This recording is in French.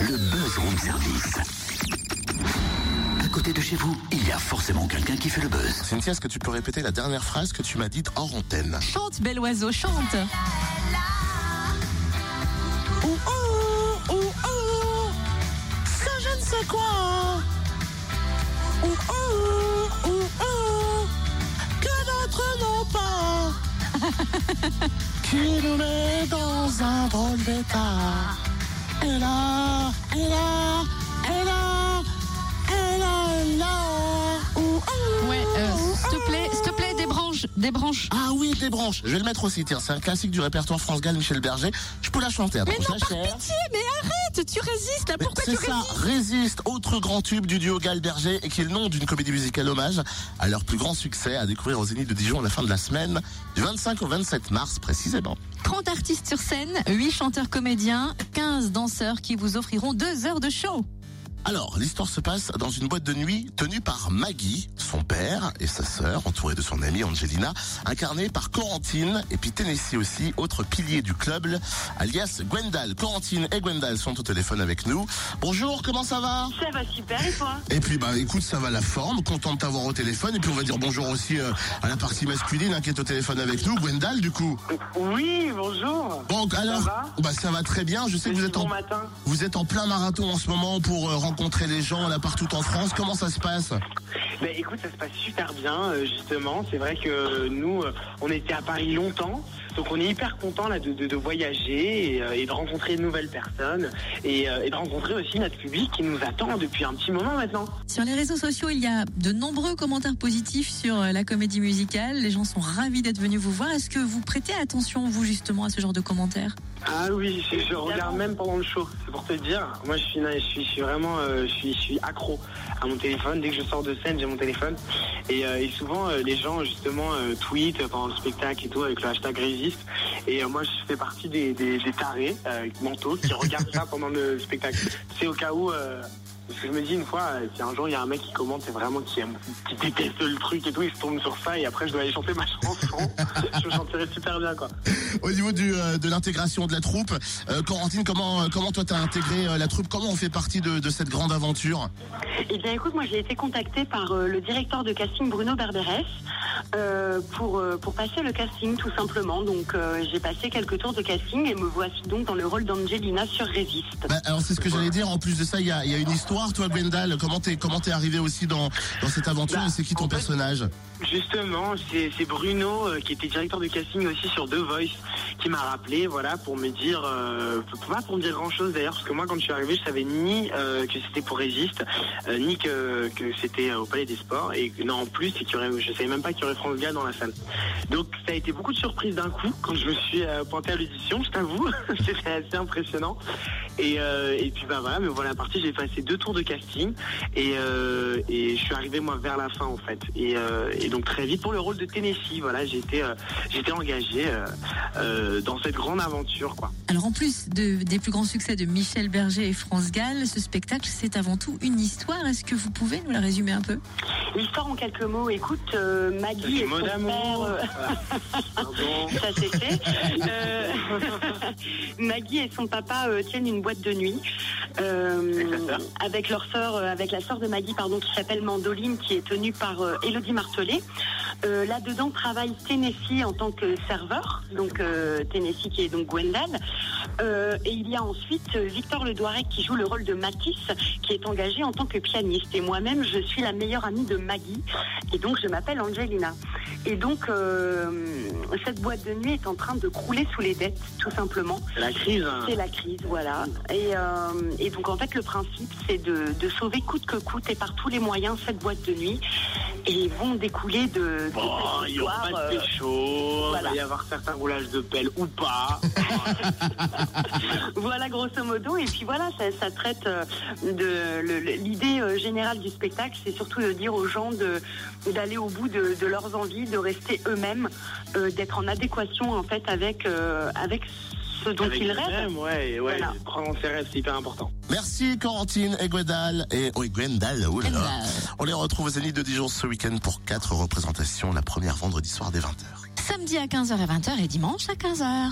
le buzz room service. À côté de chez vous, il y a forcément quelqu'un qui fait le buzz. Cynthia, est-ce que tu peux répéter la dernière phrase que tu m'as dite hors antenne Chante, bel oiseau, chante. Ouh, ouh, ouh, ouh, ça je ne sais quoi. Ouh, ouh, ouh, ouh, que d'autres n'ont pas. qui nous met dans un drôle d'état. Là. Ouh, ouh, Ouais, euh, s'il te plaît, s'il te plaît, des branches, des branches. Ah oui, des branches. Je vais le mettre aussi, tiens. C'est un classique du répertoire France Gall, Michel Berger. Je peux la chanter. Attends, Mais je non, la par cherche. pitié, mais arrête, tu résistes là, pourquoi tu C'est ça, résistes Résiste, autre grand tube du duo Gall-Berger et qui est le nom d'une comédie musicale hommage à leur plus grand succès à découvrir au Zénith de Dijon à la fin de la semaine, du 25 au 27 mars précisément. 30 artistes sur scène, 8 chanteurs comédiens, 15 danseurs qui vous offriront 2 heures de show. Alors, l'histoire se passe dans une boîte de nuit tenue par Maggie, son père et sa sœur, entourée de son amie Angelina, incarnée par Corentine et puis Tennessee aussi, autre pilier du club, alias Gwendal. Corentine et Gwendal sont au téléphone avec nous. Bonjour, comment ça va? Ça va super et toi? Et puis bah écoute ça va la forme, content de t'avoir au téléphone et puis on va dire bonjour aussi euh, à la partie masculine hein, qui est au téléphone avec nous, Gwendal du coup? Oui, bonjour. Bon alors va? bah ça va très bien, je sais que vous êtes bon en matin. vous êtes en plein marathon en ce moment pour euh, rencontrer les gens là partout en France. Comment ça se passe? Ben écoute, ça se passe super bien euh, justement. C'est vrai que nous, euh, on était à Paris longtemps. Donc on est hyper content là de, de- de voyager et, euh, et de rencontrer de nouvelles personnes et, euh, et de rencontrer aussi notre public qui nous attend depuis un petit moment maintenant. Sur les réseaux sociaux, il y a de nombreux commentaires positifs sur euh, la comédie musicale. Les gens sont ravis d'être venus vous voir. Est-ce que vous prêtez attention, vous, justement, à ce genre de commentaires? Ah oui, je, je regarde même pendant le show. C'est pour te dire. Moi, je suis, je suis, je suis vraiment, euh, je suis, je suis accro à mon téléphone. Dès que je sors de scène, j'ai mon téléphone. Et, et souvent, les gens justement tweetent pendant le spectacle et tout avec le hashtag Et euh, moi, je fais partie des, des, tarés euh, mentaux qui regardent ça pendant le spectacle. C'est au cas où. Parce que je me dis une fois, euh, si un jour il y a un mec qui commente et vraiment qui aime, qui déteste le truc et tout, il se tombe sur ça et après je dois aller chanter ma chanson. je chanterai super bien quoi. Au niveau du, euh, de l'intégration de la troupe, euh, Corentine, comment comment toi t'as intégré euh, la troupe? Comment on fait partie de, de cette grande aventure? Eh bien, écoute, moi, j'ai été contactée par le directeur de casting Bruno Berberes euh, pour pour passer le casting, tout simplement. Donc, j'ai passé quelques tours de casting et me voici donc dans le rôle d'Angelina sur Résiste. Bah, alors c'est ce que j'allais dire. En plus de ça, il y a, il y a une histoire, toi, Gwendal. Comment t'es comment t'es arrivé aussi dans dans cette aventure Bah, et c'est qui ton fait, personnage? Justement, c'est c'est Bruno euh, qui était directeur de casting aussi sur The Voice qui m'a rappelé, voilà, pour me dire, euh, pas pour me dire grand chose d'ailleurs, parce que moi quand je suis arrivé, je savais ni euh, que c'était pour Résiste, euh, ni que, que c'était au Palais des Sports, et non en plus, y aurait, je savais même pas qu'il y aurait France Gall dans la salle. Donc ça a été beaucoup de surprises d'un coup quand je me suis pointé à l'audition, je t'avoue, c'était assez impressionnant. Et, euh, et puis bah voilà, mais voilà, partie, j'ai passé deux tours de casting et, euh, et je suis arrivé moi vers la fin en fait. Et, euh, et donc très vite pour le rôle de Tennessee, voilà, euh, j'ai été engagé euh, euh, dans cette grande aventure quoi. Alors, en plus de, des plus grands succès de Michel Berger et France Gall, ce spectacle, c'est avant tout une histoire. Est-ce que vous pouvez nous la résumer un peu? L'histoire en quelques mots. Écoute, euh, Maggie et mot son d'amour. père. euh. Pardon. ça c'est fait. Euh, Maggie et son papa euh, tiennent une boîte de nuit euh, Avec leur sœur, euh, avec la sœur de Maggie, pardon, qui s'appelle Mandoline, qui est tenue par euh, Elodie Martelet. Euh, Là-dedans travaille Tennessee en tant que serveur, donc euh, Tennessee qui est donc Gwendal. Euh, et il y a ensuite Victor Le qui joue le rôle de Matisse, qui est engagé en tant que pianiste. Et moi-même, je suis la meilleure amie de Maggie, et donc je m'appelle Angelina. Et donc euh, cette boîte de nuit est en train de crouler sous les dettes, tout simplement. C'est la crise. hein. C'est la crise, voilà. Et, euh, et donc en fait le principe c'est de, de sauver coûte que coûte et par tous les moyens cette boîte de nuit. Et ils vont découler de Bon, cette il y aura pas de euh, il va y avoir certains roulages de pelle ou pas. Voilà grosso modo. Et puis voilà, ça, ça traite euh, de l'idée euh, générale du spectacle, c'est surtout de dire aux gens d'aller au bout de, de leurs envies, de rester eux-mêmes, euh, d'être en adéquation en fait avec euh, avec ce dont Avec ils eux-mêmes, rêvent. ouais, ouais, Voilà. prendre ses rêves, c'est hyper important. Merci Corentine et Gwendal. Et oui, Gwendal, oh là là. Gwendal. On les retrouve au Zénith de Dijon ce week-end pour quatre représentations. La première vendredi soir dès 20h. Samedi à 15h et 20h et dimanche à 15h.